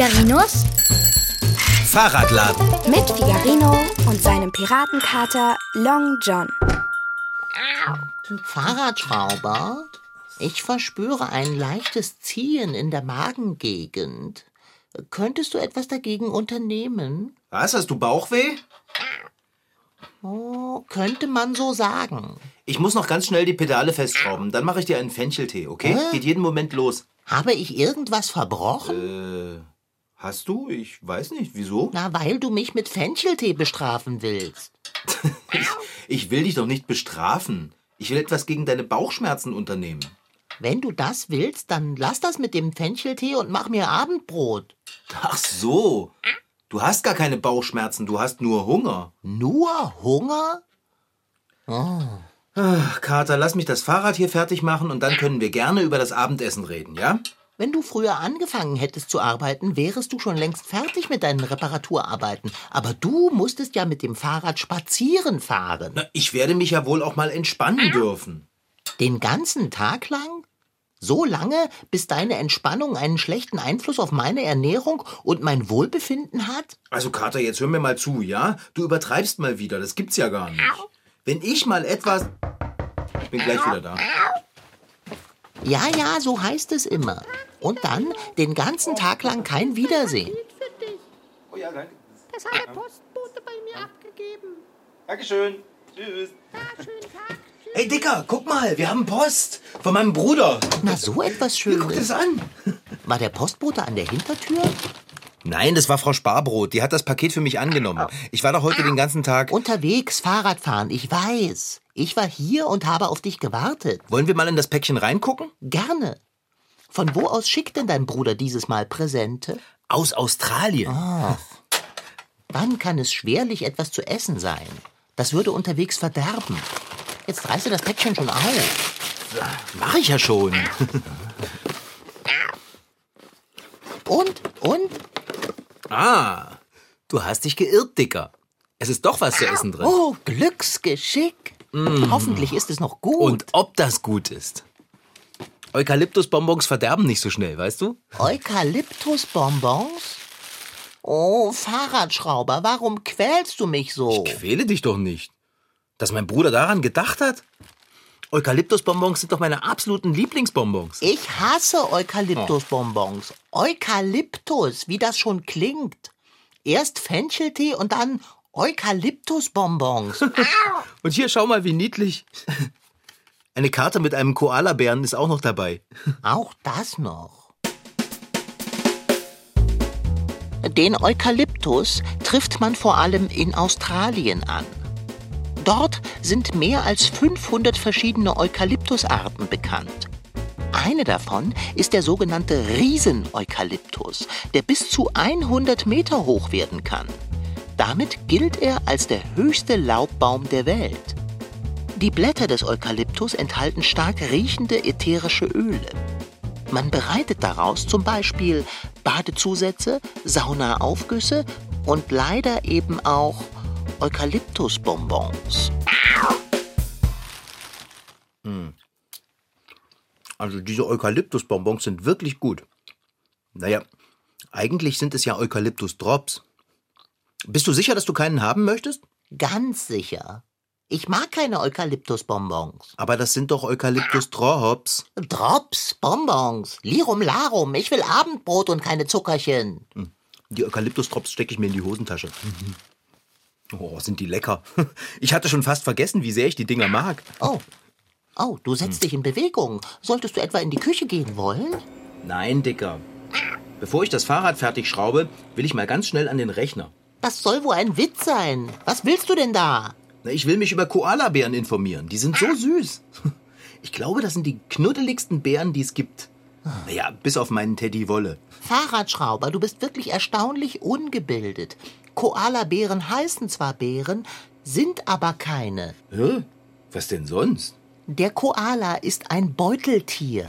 Figarinos Fahrradladen. mit Figarino und seinem Piratenkater Long John. Fahrradschrauber, ich verspüre ein leichtes Ziehen in der Magengegend. Könntest du etwas dagegen unternehmen? Was, hast du Bauchweh? Oh, könnte man so sagen. Ich muss noch ganz schnell die Pedale festschrauben. Dann mache ich dir einen Fencheltee, okay? Hä? Geht jeden Moment los. Habe ich irgendwas verbrochen? Äh, hast du? Ich weiß nicht. Wieso? Na, weil du mich mit Fencheltee bestrafen willst. Ich will dich doch nicht bestrafen. Ich will etwas gegen deine Bauchschmerzen unternehmen. Wenn du das willst, dann lass das mit dem Fencheltee und mach mir Abendbrot. Ach so. Du hast gar keine Bauchschmerzen, du hast nur Hunger. Nur Hunger? Ach, Kater, lass mich das Fahrrad hier fertig machen und dann können wir gerne über das Abendessen reden, ja? Wenn du früher angefangen hättest zu arbeiten, wärest du schon längst fertig mit deinen Reparaturarbeiten. Aber du musstest ja mit dem Fahrrad spazieren fahren. Na, ich werde mich ja wohl auch mal entspannen dürfen. Den ganzen Tag lang? So lange, bis deine Entspannung einen schlechten Einfluss auf meine Ernährung und mein Wohlbefinden hat? Also, Kater, jetzt hör mir mal zu, ja? Du übertreibst mal wieder, das gibt's ja gar nicht. Wenn ich mal etwas. Ich bin gleich wieder da. Ja, ja, so heißt es immer. Und dann den ganzen Tag lang kein Wiedersehen. Oh ja, danke. Das hat der Postbote bei mir abgegeben. Dankeschön. Tschüss. Ja, schönen Tag. Hey, Dicker, guck mal, wir haben Post von meinem Bruder. Na, so etwas Hier, guck Schönes. das an. War der Postbote an der Hintertür? Nein, das war Frau Sparbrot. Die hat das Paket für mich angenommen. Ich war doch heute den ganzen Tag. Unterwegs Fahrradfahren, ich weiß. Ich war hier und habe auf dich gewartet. Wollen wir mal in das Päckchen reingucken? Gerne. Von wo aus schickt denn dein Bruder dieses Mal Präsente? Aus Australien. Dann kann es schwerlich etwas zu essen sein. Das würde unterwegs verderben. Jetzt reiße das Päckchen schon auf. Mach ich ja schon. Und, und? Ah, du hast dich geirrt, Dicker. Es ist doch was zu essen drin. Oh, Glücksgeschick. Hoffentlich ist es noch gut. Und ob das gut ist. Eukalyptusbonbons verderben nicht so schnell, weißt du? Eukalyptusbonbons? Oh, Fahrradschrauber, warum quälst du mich so? Quäle dich doch nicht. Dass mein Bruder daran gedacht hat? Eukalyptusbonbons sind doch meine absoluten Lieblingsbonbons. Ich hasse Eukalyptusbonbons. Eukalyptus, wie das schon klingt. Erst Fencheltee und dann Eukalyptusbonbons. Und hier schau mal, wie niedlich. Eine Karte mit einem Koalabären ist auch noch dabei. Auch das noch. Den Eukalyptus trifft man vor allem in Australien an. Dort sind mehr als 500 verschiedene Eukalyptusarten bekannt. Eine davon ist der sogenannte Rieseneukalyptus, der bis zu 100 Meter hoch werden kann. Damit gilt er als der höchste Laubbaum der Welt. Die Blätter des Eukalyptus enthalten stark riechende ätherische Öle. Man bereitet daraus zum Beispiel Badezusätze, Saunaaufgüsse und leider eben auch Eukalyptusbonbons. Also diese Eukalyptusbonbons sind wirklich gut. Naja, eigentlich sind es ja Eukalyptus-Drops. Bist du sicher, dass du keinen haben möchtest? Ganz sicher. Ich mag keine Eukalyptusbonbons. Aber das sind doch Eukalyptus-Drops. Drops, Bonbons, Lirum Larum, ich will Abendbrot und keine Zuckerchen. Die Eukalyptus-Drops stecke ich mir in die Hosentasche. Oh, sind die lecker. Ich hatte schon fast vergessen, wie sehr ich die Dinger mag. Oh, oh, du setzt dich in Bewegung. Solltest du etwa in die Küche gehen wollen? Nein, Dicker. Bevor ich das Fahrrad fertig schraube, will ich mal ganz schnell an den Rechner. Das soll wohl ein Witz sein. Was willst du denn da? Na, Ich will mich über Koalabären informieren. Die sind so süß. Ich glaube, das sind die knuddeligsten Bären, die es gibt. Naja, bis auf meinen Teddy Wolle. Fahrradschrauber, du bist wirklich erstaunlich ungebildet. Koalabären heißen zwar Bären, sind aber keine. Hä? Was denn sonst? Der Koala ist ein Beuteltier.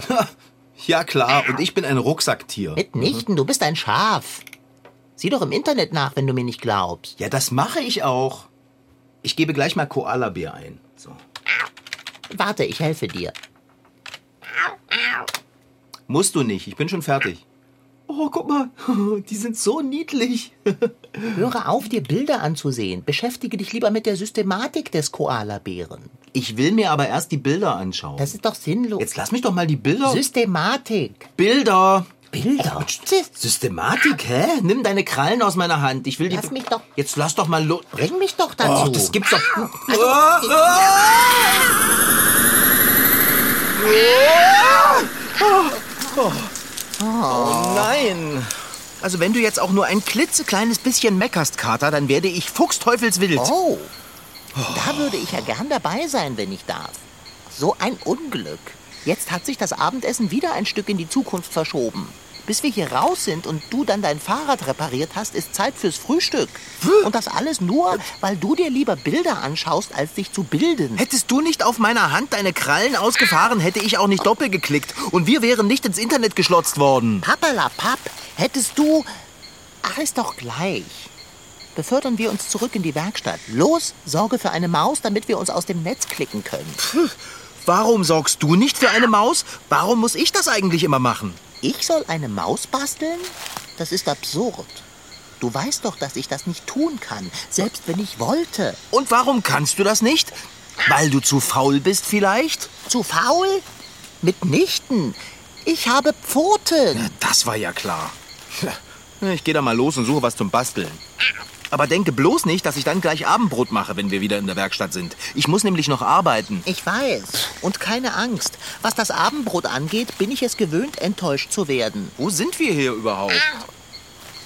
Ja klar, und ich bin ein Rucksacktier. Mitnichten, du bist ein Schaf. Sieh doch im Internet nach, wenn du mir nicht glaubst. Ja, das mache ich auch. Ich gebe gleich mal Koalabär ein. So. Warte, ich helfe dir. Musst du nicht, ich bin schon fertig. Oh, guck mal, die sind so niedlich. Höre auf, dir Bilder anzusehen. Beschäftige dich lieber mit der Systematik des Koalabären. Ich will mir aber erst die Bilder anschauen. Das ist doch sinnlos. Jetzt lass mich doch mal die Bilder. Systematik. Bilder. Bilder. Systematik, hä? Nimm deine Krallen aus meiner Hand. Ich will die. Lass mich doch- Jetzt lass doch mal los. Bring mich doch dazu. Oh, das gibt's doch. Also, Ah, ah. Oh nein. Also wenn du jetzt auch nur ein klitzekleines bisschen meckerst, Kater, dann werde ich fuchsteufelswild. Oh, da würde ich ja gern dabei sein, wenn ich darf. So ein Unglück. Jetzt hat sich das Abendessen wieder ein Stück in die Zukunft verschoben. Bis wir hier raus sind und du dann dein Fahrrad repariert hast, ist Zeit fürs Frühstück. Und das alles nur, weil du dir lieber Bilder anschaust, als dich zu bilden. Hättest du nicht auf meiner Hand deine Krallen ausgefahren, hätte ich auch nicht doppelt geklickt und wir wären nicht ins Internet geschlotzt worden. Pappelapapp, hättest du... Ach, ist doch gleich. Befördern wir uns zurück in die Werkstatt. Los, sorge für eine Maus, damit wir uns aus dem Netz klicken können. Warum sorgst du nicht für eine Maus? Warum muss ich das eigentlich immer machen? Ich soll eine Maus basteln? Das ist absurd. Du weißt doch, dass ich das nicht tun kann, selbst wenn ich wollte. Und warum kannst du das nicht? Weil du zu faul bist vielleicht? Zu faul? Mitnichten. Ich habe Pfoten. Das war ja klar. Ich gehe da mal los und suche was zum Basteln. Aber denke bloß nicht, dass ich dann gleich Abendbrot mache, wenn wir wieder in der Werkstatt sind. Ich muss nämlich noch arbeiten. Ich weiß. Und keine Angst. Was das Abendbrot angeht, bin ich es gewöhnt, enttäuscht zu werden. Wo sind wir hier überhaupt?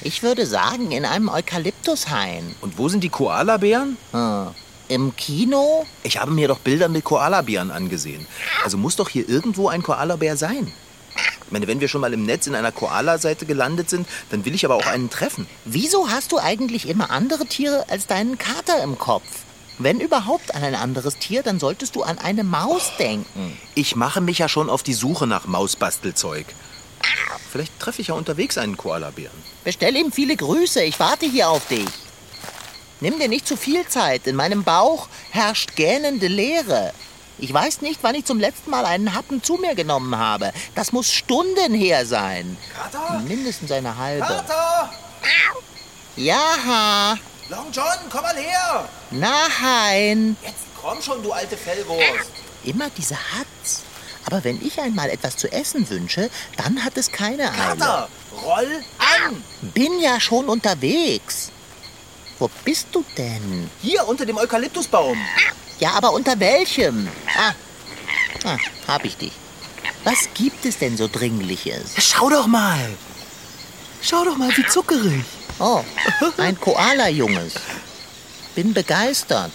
Ich würde sagen, in einem Eukalyptushain. Und wo sind die Koalabären? Hm. Im Kino? Ich habe mir doch Bilder mit Koalabären angesehen. Also muss doch hier irgendwo ein Koalabär sein. Ich meine, wenn wir schon mal im Netz in einer Koala-Seite gelandet sind, dann will ich aber auch einen treffen. Wieso hast du eigentlich immer andere Tiere als deinen Kater im Kopf? Wenn überhaupt an ein anderes Tier, dann solltest du an eine Maus denken. Ich mache mich ja schon auf die Suche nach Mausbastelzeug. Vielleicht treffe ich ja unterwegs einen Koalabären. Bestell ihm viele Grüße, ich warte hier auf dich. Nimm dir nicht zu viel Zeit, in meinem Bauch herrscht gähnende Leere. Ich weiß nicht, wann ich zum letzten Mal einen Happen zu mir genommen habe. Das muss Stunden her sein. Kater? Mindestens eine halbe. Kater! Ja, Long John, komm mal her! nein. Jetzt komm schon, du alte Fellwurst. Immer diese Hatz. Aber wenn ich einmal etwas zu essen wünsche, dann hat es keine Eile. Kater, roll an! Bin ja schon unterwegs. Wo bist du denn? Hier unter dem Eukalyptusbaum. Ja, aber unter welchem? Ah, ah hab ich dich. Was gibt es denn so Dringliches? Schau doch mal. Schau doch mal, wie zuckerig. Oh, ein Koala-Junges. Bin begeistert.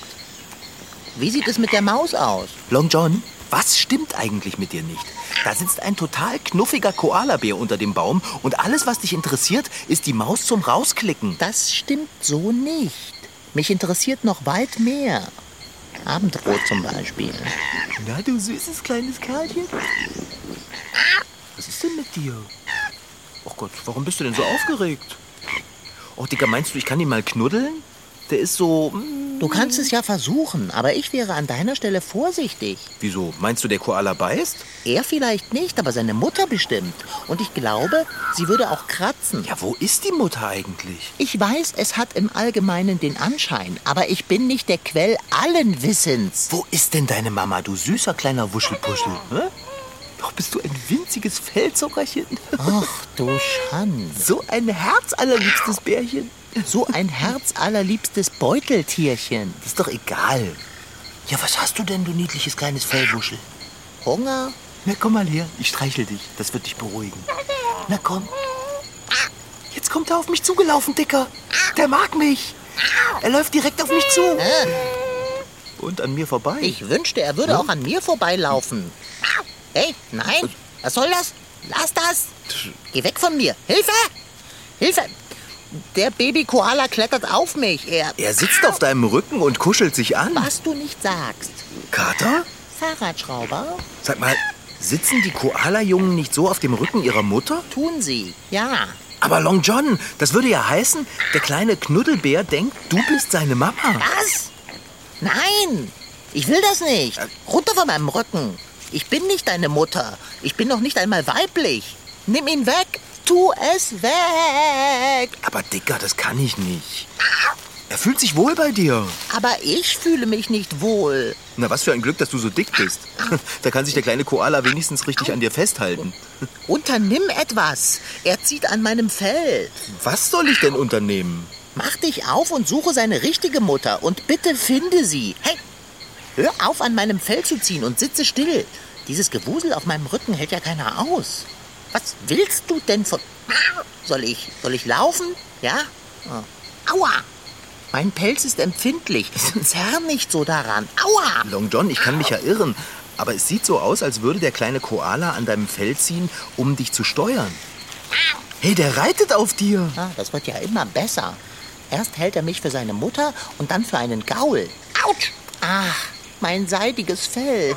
Wie sieht es mit der Maus aus? Long John, was stimmt eigentlich mit dir nicht? Da sitzt ein total knuffiger Koalabär unter dem Baum und alles, was dich interessiert, ist die Maus zum Rausklicken. Das stimmt so nicht. Mich interessiert noch weit mehr. Abendbrot zum Beispiel. Na, du süßes kleines Kerlchen. Was ist denn mit dir? Oh Gott, warum bist du denn so aufgeregt? Oh, Dicker, meinst du, ich kann ihn mal knuddeln? Der ist so... mm, Du kannst es ja versuchen, aber ich wäre an deiner Stelle vorsichtig. Wieso? Meinst du, der Koala beißt? Er vielleicht nicht, aber seine Mutter bestimmt. Und ich glaube, sie würde auch kratzen. Ja, wo ist die Mutter eigentlich? Ich weiß, es hat im Allgemeinen den Anschein, aber ich bin nicht der Quell allen Wissens. Wo ist denn deine Mama, du süßer kleiner Wuschelpuschel? Hä? Doch bist du ein winziges Fellzuckerchen. Ach du Schande. So ein herzallerliebstes Bärchen. So ein herzallerliebstes Beuteltierchen. Ist doch egal. Ja, was hast du denn, du niedliches kleines Fellwuschel? Hunger? Na, komm mal her. Ich streichel dich. Das wird dich beruhigen. Na, komm. Jetzt kommt er auf mich zugelaufen, Dicker. Der mag mich. Er läuft direkt auf mich zu. Äh, Und an mir vorbei. ich wünschte, er würde auch an mir vorbeilaufen. Hey, nein, was soll das? Lass das! Geh weg von mir! Hilfe! Hilfe! Der Baby-Koala klettert auf mich. Er. Er sitzt auf deinem Rücken und kuschelt sich an. Was du nicht sagst. Kater? Fahrradschrauber? Sag mal, sitzen die Koala-Jungen nicht so auf dem Rücken ihrer Mutter? Tun sie. Ja. Aber Long John, das würde ja heißen, der kleine Knuddelbär denkt, du bist seine Mama. Was? Nein! Ich will das nicht. Runter von meinem Rücken. Ich bin nicht deine Mutter. Ich bin noch nicht einmal weiblich. Nimm ihn weg. Tu es weg! Aber Dicker, das kann ich nicht. Er fühlt sich wohl bei dir. Aber ich fühle mich nicht wohl. Na, was für ein Glück, dass du so dick bist. Da kann sich der kleine Koala wenigstens richtig an dir festhalten. Unternimm etwas. Er zieht an meinem Fell. Was soll ich denn unternehmen? Mach dich auf und suche seine richtige Mutter und bitte finde sie. Hey, hör auf an meinem Fell zu ziehen und sitze still. Dieses Gewusel auf meinem Rücken hält ja keiner aus. Was willst du denn von... Soll ich, soll ich laufen? Ja? Oh. Aua! Mein Pelz ist empfindlich. Zerr nicht so daran. Aua! Long John, ich kann mich ja irren. Aber es sieht so aus, als würde der kleine Koala an deinem Fell ziehen, um dich zu steuern. Hey, der reitet auf dir. Ah, das wird ja immer besser. Erst hält er mich für seine Mutter und dann für einen Gaul. Autsch! Ach, mein seidiges Fell.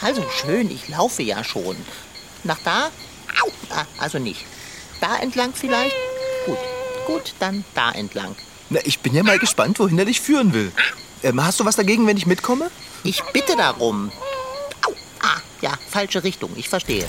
Also schön, ich laufe ja schon. Nach da? Au! Ah, also nicht. Da entlang vielleicht? Gut, gut, dann da entlang. Na, ich bin ja mal gespannt, wohin er dich führen will. Ähm, hast du was dagegen, wenn ich mitkomme? Ich bitte darum. Au! Ah, ja, falsche Richtung, ich verstehe.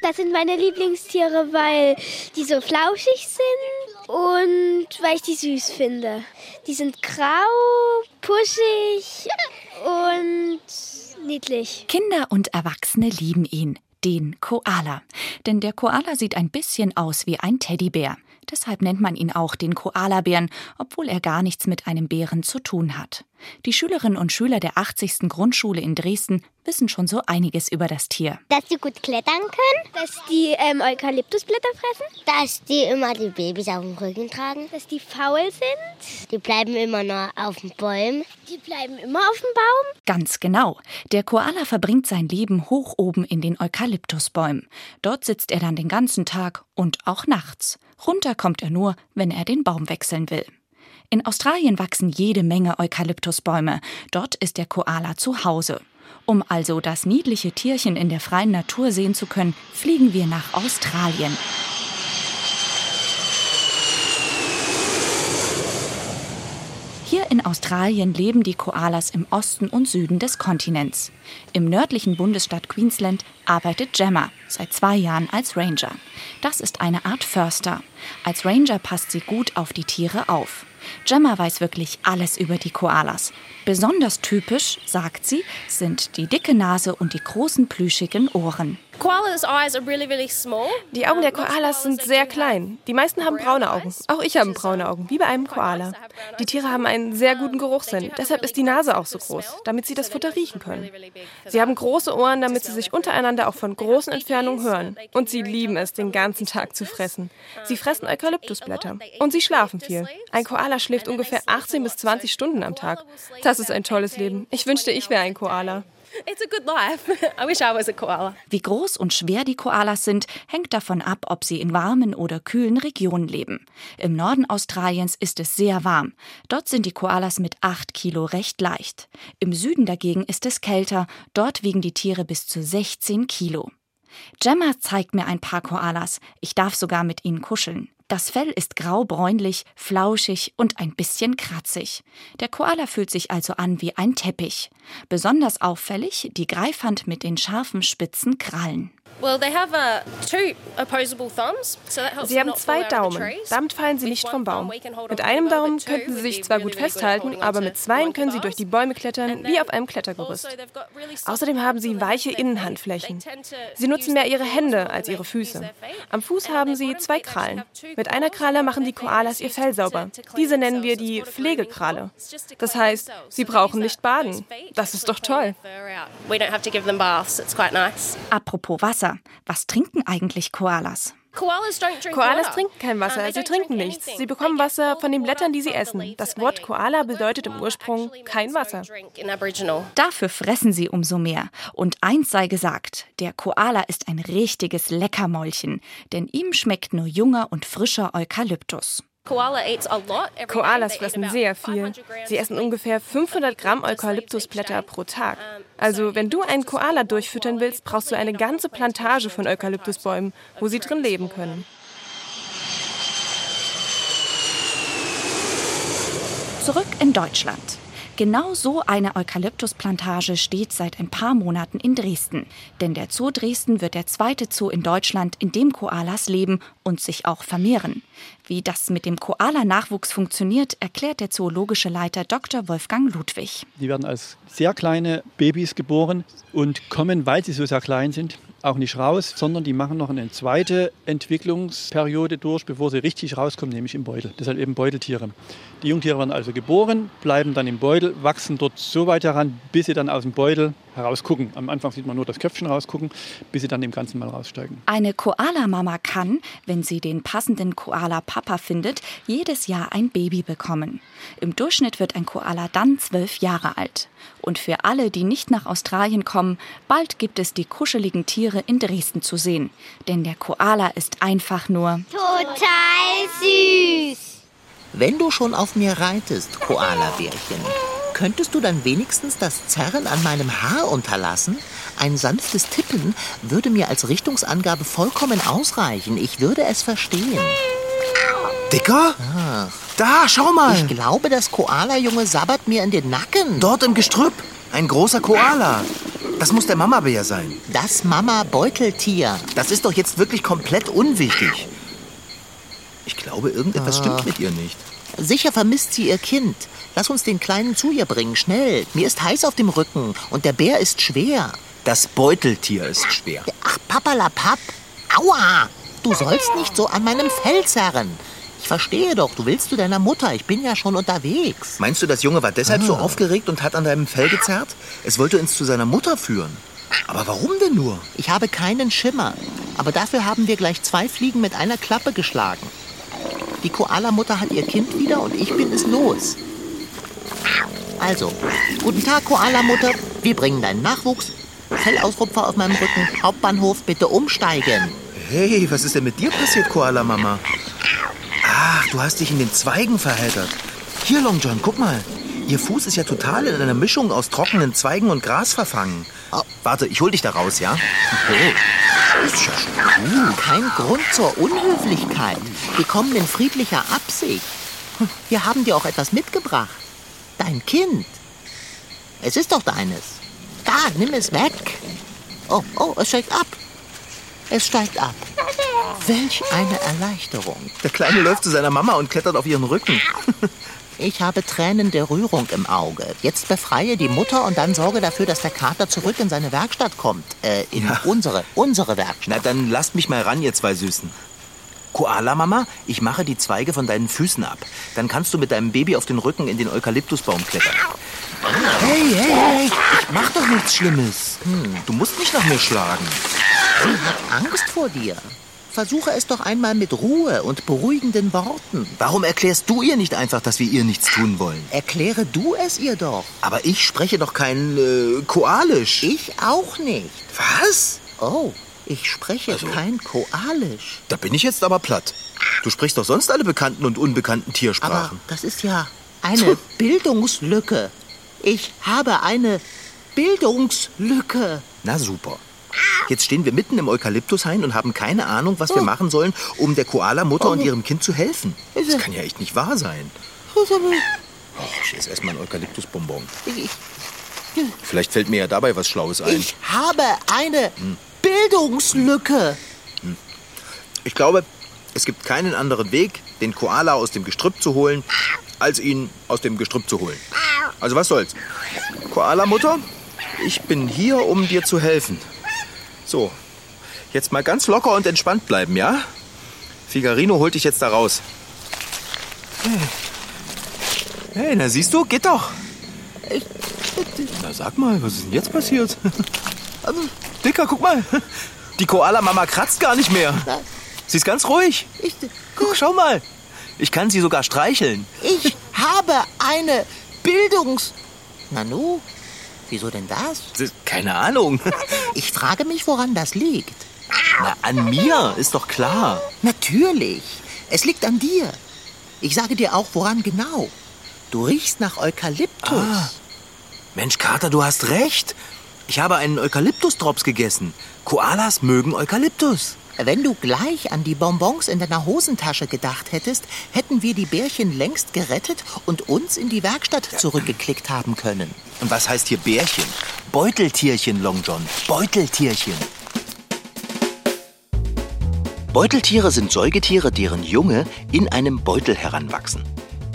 Das sind meine Lieblingstiere, weil die so flauschig sind und weil ich die süß finde. Die sind grau, puschig und niedlich. Kinder und Erwachsene lieben ihn, den Koala. Denn der Koala sieht ein bisschen aus wie ein Teddybär. Deshalb nennt man ihn auch den Koalabären, obwohl er gar nichts mit einem Bären zu tun hat. Die Schülerinnen und Schüler der 80. Grundschule in Dresden wissen schon so einiges über das Tier. Dass die gut klettern können, dass die ähm, Eukalyptusblätter fressen, Dass die immer die Babys auf dem Rücken tragen. dass die faul sind, Die bleiben immer nur auf den Bäumen. die bleiben immer auf dem Baum. Ganz genau. Der Koala verbringt sein Leben hoch oben in den Eukalyptusbäumen. Dort sitzt er dann den ganzen Tag und auch nachts. Runter kommt er nur, wenn er den Baum wechseln will. In Australien wachsen jede Menge Eukalyptusbäume. Dort ist der Koala zu Hause. Um also das niedliche Tierchen in der freien Natur sehen zu können, fliegen wir nach Australien. Hier in Australien leben die Koalas im Osten und Süden des Kontinents. Im nördlichen Bundesstaat Queensland arbeitet Gemma seit zwei Jahren als Ranger. Das ist eine Art Förster. Als Ranger passt sie gut auf die Tiere auf. Gemma weiß wirklich alles über die Koalas. Besonders typisch, sagt sie, sind die dicke Nase und die großen plüschigen Ohren. Koalas' eyes are really, really small. Die Augen der Koalas sind sehr klein. Die meisten haben braune Augen. Auch ich habe braune Augen, wie bei einem Koala. Die Tiere haben einen sehr guten Geruchssinn. Deshalb ist die Nase auch so groß, damit sie das Futter riechen können. Sie haben große Ohren, damit sie sich untereinander auch von großen Entfernungen hören. Und sie lieben es, den ganzen Tag zu fressen. Sie fressen Eukalyptusblätter. Und sie schlafen viel. Ein Koala schläft ungefähr 18 bis 20 Stunden am Tag. Das ist ein tolles Leben. Ich wünschte, ich wäre ein Koala. It's a good life. I wish I was a koala. Wie groß und schwer die Koalas sind, hängt davon ab, ob sie in warmen oder kühlen Regionen leben. Im Norden Australiens ist es sehr warm. Dort sind die Koalas mit 8 Kilo recht leicht. Im Süden dagegen ist es kälter. Dort wiegen die Tiere bis zu 16 Kilo. Gemma zeigt mir ein paar Koalas. Ich darf sogar mit ihnen kuscheln. Das Fell ist grau-bräunlich, flauschig und ein bisschen kratzig. Der Koala fühlt sich also an wie ein Teppich. Besonders auffällig die Greifhand mit den scharfen, spitzen Krallen. Well, they have uh, two opposable thumbs, so that helps Sie them haben not zwei Daumen. Damit fallen sie nicht vom Baum. Mit einem Daumen könnten sie sich zwar gut festhalten, aber mit zweien können sie durch die Bäume klettern, wie auf einem Klettergerüst. also Außerdem haben sie weiche. Innenhandflächen. Sie nutzen mehr ihre Hände als ihre Füße. Am Fuß haben sie zwei Krallen. Mit einer Kralle machen die Koalas ihr Fell sauber. Diese nennen wir die Pflegekralle. Das heißt, sie brauchen they nicht baden. Das ist doch toll. fur out. Wasser, was trinken eigentlich Koalas? Koalas trinken kein Wasser, sie don't trinken nichts. Sie bekommen Wasser von den Blättern, die sie essen. Das Wort. Koala bedeutet im Ursprung kein Wasser. Dafür fressen sie umso mehr. Und eins sei gesagt, der Koala ist ein richtiges Leckermäulchen, denn ihm schmeckt nur junger und frischer Eukalyptus. Koalas fressen sehr viel. 500 grams Sie essen ungefähr 500 Gramm Eukalyptusblätter pro Tag. Also, wenn du einen Koala durchfüttern willst, brauchst du eine ganze Plantage von Eukalyptusbäumen, wo sie drin leben können. Zurück in Deutschland. Genau so eine Eukalyptusplantage steht seit ein paar Monaten in Dresden. Denn der Zoo Dresden wird der zweite Zoo in Deutschland, in dem Koalas leben und sich auch vermehren. Wie das mit dem Koala-Nachwuchs funktioniert, erklärt der zoologische Leiter Dr. Wolfgang Ludwig. Die werden als sehr kleine Babys geboren und kommen, weil sie so sehr klein sind, auch nicht raus, sondern die machen noch eine zweite Entwicklungsperiode durch, bevor sie richtig rauskommen, nämlich im Beutel. Deshalb eben Beuteltiere. Die Jungtiere werden also geboren, bleiben dann im Beutel, wachsen dort so weit heran, bis sie dann aus dem Beutel herausgucken. Am Anfang sieht man nur das Köpfchen rausgucken, bis sie dann im Ganzen mal raussteigen. Eine Koala-Mama kann, wenn sie den passenden Koala-Papa findet, jedes Jahr ein Baby bekommen. Im Durchschnitt wird ein Koala dann zwölf Jahre alt. Und für alle, die nicht nach Australien kommen, bald gibt es die kuscheligen Tiere in Dresden zu sehen. Denn der Koala ist einfach nur Total süß. Wenn du schon auf mir reitest, Koala-Bärchen, könntest du dann wenigstens das Zerren an meinem Haar unterlassen? Ein sanftes Tippen würde mir als Richtungsangabe vollkommen ausreichen. Ich würde es verstehen. Dicker? Ah, Da, schau mal. ich glaube, das Koala-Junge sabbert mir in den Nacken. Dort im Gestrüpp. Ein großer Koala. Das muss der Mamabär sein. Das Mama-Beuteltier. Das ist doch jetzt wirklich komplett unwichtig. Ich glaube, irgendetwas Ah. stimmt mit ihr nicht. Sicher vermisst sie ihr Kind. Lass uns den Kleinen zu ihr bringen, schnell. Mir ist heiß auf dem Rücken und der Bär ist schwer. Das Beuteltier ist schwer. Ach, Papalapap. Aua! Du sollst nicht so an meinem Fell zerren. Ich verstehe doch, du willst zu deiner Mutter. Ich bin ja schon unterwegs. Meinst du, das Junge war deshalb so aufgeregt und hat an deinem Fell gezerrt? Es wollte uns zu seiner Mutter führen. Aber warum denn nur? Ich habe keinen Schimmer. Aber dafür haben wir gleich zwei Fliegen mit einer Klappe geschlagen. Die Koala-Mutter hat ihr Kind wieder und ich bin es los. Also, guten Tag, Koala-Mutter. Wir bringen deinen Nachwuchs. Fellausrupfer auf meinem Rücken. Hauptbahnhof, bitte umsteigen. Hey, was ist denn mit dir passiert, Koala-Mama? Ach, du hast dich in den Zweigen verheddert. Hier, Long John, guck mal. Ihr Fuß ist ja total in einer Mischung aus trockenen Zweigen und Gras verfangen. Oh. Warte, ich hol dich da raus, ja? Oh. Ist ja schon gut. Kein Grund zur Unhöflichkeit. Wir kommen in friedlicher Absicht. Hm, Wir haben dir auch etwas mitgebracht. Dein Kind. Es ist doch deines. Da, nimm es weg. Oh, oh, es steigt ab. Es steigt ab. Welch eine Erleichterung. Der Kleine läuft zu seiner Mama und klettert auf ihren Rücken. Ich habe Tränen der Rührung im Auge. Jetzt befreie die Mutter und dann sorge dafür, dass der Kater zurück in seine Werkstatt kommt. Äh, in Ja. unsere, unsere Werkstatt. Na, dann lasst mich mal ran, ihr zwei Süßen. Koala-Mama, ich mache die Zweige von deinen Füßen ab. Dann kannst du mit deinem Baby auf den Rücken in den Eukalyptusbaum klettern. Hey, hey, hey, ich mach doch nichts Schlimmes. Du musst nicht nach mir schlagen. Sie hat Angst vor dir. Versuche es doch einmal mit Ruhe und beruhigenden Worten. Warum erklärst du ihr nicht einfach, dass wir ihr nichts tun wollen? Erkläre du es ihr doch. Aber ich spreche doch kein äh, Koalisch. Ich auch nicht. Was? Oh, ich spreche Also- kein Koalisch. Da bin ich jetzt aber platt. Du sprichst doch sonst alle bekannten und unbekannten Aber Tiersprachen. das ist ja eine Bildungslücke. Ich habe eine Bildungslücke. Na super. Jetzt stehen wir mitten im Eukalyptushain und haben keine Ahnung, was wir machen sollen, um der Koala-Mutter und ihrem Kind zu helfen. Das kann ja echt nicht wahr sein. Oh, ich esse erstmal ein Eukalyptusbonbon. Ich, Vielleicht fällt mir ja dabei was Schlaues ein. ich habe eine Bildungslücke. Ich glaube, es gibt keinen anderen Weg, den Koala aus dem Gestrüpp zu holen, als ihn aus dem Gestrüpp zu holen. Also was soll's. Koala-Mutter, ich bin hier, um dir zu helfen. So, jetzt mal ganz locker und entspannt bleiben, ja? Figarino holt dich jetzt da raus. Hey, hey na siehst du, geht doch. Na sag mal, was ist denn jetzt passiert? Also, Dicker, guck mal. Die Koala-Mama kratzt gar nicht mehr. Sie ist ganz ruhig. Ich, Guck, schau mal. Ich kann sie sogar streicheln. ich habe eine Bildungs... Nanu, wieso denn das? Keine Ahnung. Ich frage mich, woran das liegt. Na, an mir, ist doch klar. Natürlich. Es liegt an dir. Ich sage dir auch, woran genau. Du riechst nach Eukalyptus. Ah. Mensch, Kater, du hast recht. Ich habe einen Eukalyptus-Drops gegessen. Koalas mögen Eukalyptus. Wenn du gleich an die Bonbons in deiner Hosentasche gedacht hättest, hätten wir die Bärchen längst gerettet und uns in die Werkstatt zurückgeklickt haben können. Und was heißt hier Bärchen? Beuteltierchen, Long John. Beuteltierchen. Beuteltiere sind Säugetiere, deren Junge in einem Beutel heranwachsen.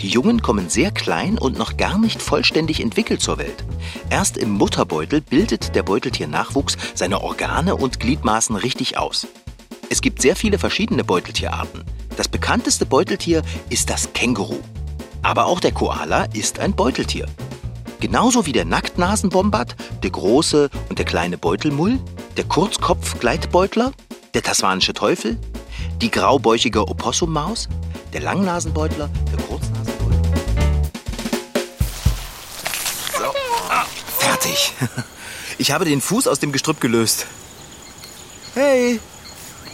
Die Jungen kommen sehr klein und noch gar nicht vollständig entwickelt zur Welt. Erst im Mutterbeutel bildet der Beuteltiernachwuchs seine Organe und Gliedmaßen richtig aus. Es gibt sehr viele verschiedene Beuteltierarten. Das bekannteste Beuteltier ist das Känguru. Aber auch der Koala ist ein Beuteltier. Genauso wie der Nacktnasenbombat, der große und der kleine Beutelmull, der Kurzkopf-Gleitbeutler, der tasmanische Teufel, die graubäuchige Opossummaus, der Langnasenbeutler, der Kurznasenbeutler. So. Ah, fertig. Ich habe den Fuß aus dem Gestrüpp gelöst. Hey,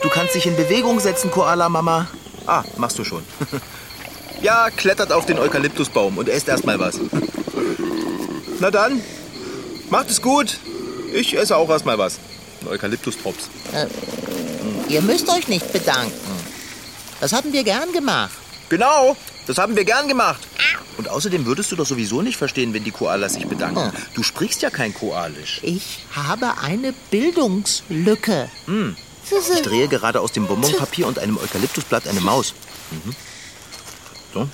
du kannst dich in Bewegung setzen, Koala-Mama. Ah, machst du schon. Ja, klettert auf den Eukalyptusbaum und esst erstmal was. Na dann, macht es gut. Ich esse auch erstmal was. Ein Eukalyptustrops. Äh, ihr müsst euch nicht bedanken. Das hatten wir gern gemacht. Genau, das haben wir gern gemacht. Und außerdem würdest du doch sowieso nicht verstehen, wenn die Koalas sich bedanken. Du sprichst ja kein Koalisch. Ich habe eine Bildungslücke. Hm. Ich drehe gerade aus dem Bonbonpapier und einem Eukalyptusblatt eine Maus. Mhm. So.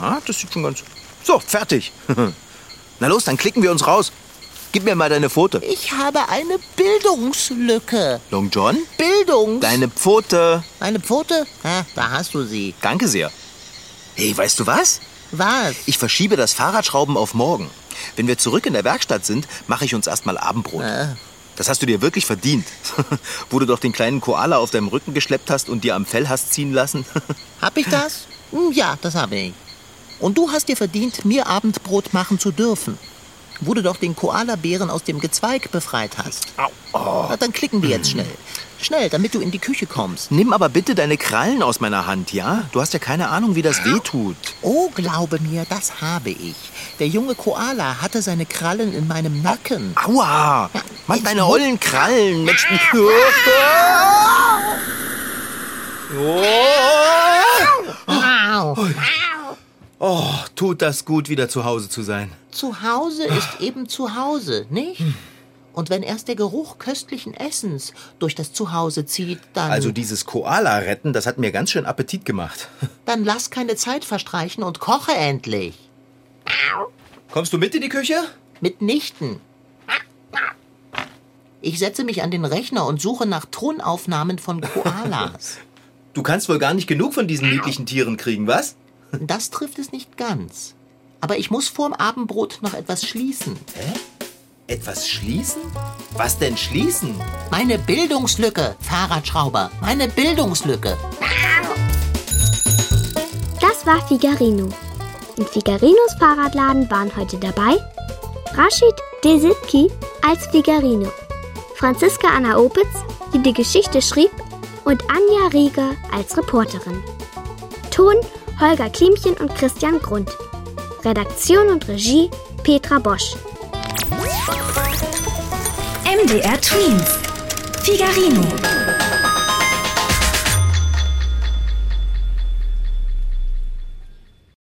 Ah, das sieht schon ganz... So, fertig. Na los, dann klicken wir uns raus. Gib mir mal deine Pfote. Ich habe eine Bildungslücke. Long John? Bildungs... Deine Pfote. Meine Pfote? Ah, da hast du sie. Danke sehr. Hey, weißt du was? Was? Ich verschiebe das Fahrradschrauben auf morgen. Wenn wir zurück in der Werkstatt sind, mache ich uns erstmal Abendbrot. Äh. Das hast du dir wirklich verdient. Wo du doch den kleinen Koala auf deinem Rücken geschleppt hast und dir am Fell hast ziehen lassen. Hab ich das? Hm, Ja, das habe ich. Und du hast dir verdient, mir Abendbrot machen zu dürfen. Wo du doch den Koalabären aus dem Gezweig befreit hast. Oh. Na, dann klicken wir jetzt schnell. Schnell, damit du in die Küche kommst. Nimm aber bitte deine Krallen aus meiner Hand, ja? Du hast ja keine Ahnung, wie das weh tut. Oh, glaube mir, das habe ich. Der junge Koala hatte seine Krallen in meinem Nacken. Aua! Mann, deine ollen Krallen, Mensch. Au. Oh, tut das gut, wieder zu Hause zu sein. Zu Hause ist eben zu Hause, nicht? Und wenn erst der Geruch köstlichen Essens durch das Zuhause zieht, dann, Also dieses Koala retten, das hat mir ganz schön Appetit gemacht. dann lass keine Zeit verstreichen und koche endlich. Kommst du mit in die Küche? Mitnichten. Ich setze mich an den Rechner und suche nach Tonaufnahmen von Koalas. Du kannst wohl gar nicht genug von diesen niedlichen Tieren kriegen, was? Das trifft es nicht ganz. Aber ich muss vorm Abendbrot noch etwas schließen. Etwas schließen? Was denn schließen? Meine Bildungslücke, Fahrradschrauber. Meine Bildungslücke. Das war Figarino. In Figarinos Fahrradladen waren heute dabei Rashid Desitki als Figarino, Franziska Anna Opitz, die die Geschichte schrieb, und Anja Rieger als Reporterin. Ton Holger Klimchen und Christian Grund. Redaktion und Regie Petra Bosch. MDR Twins. Figarino.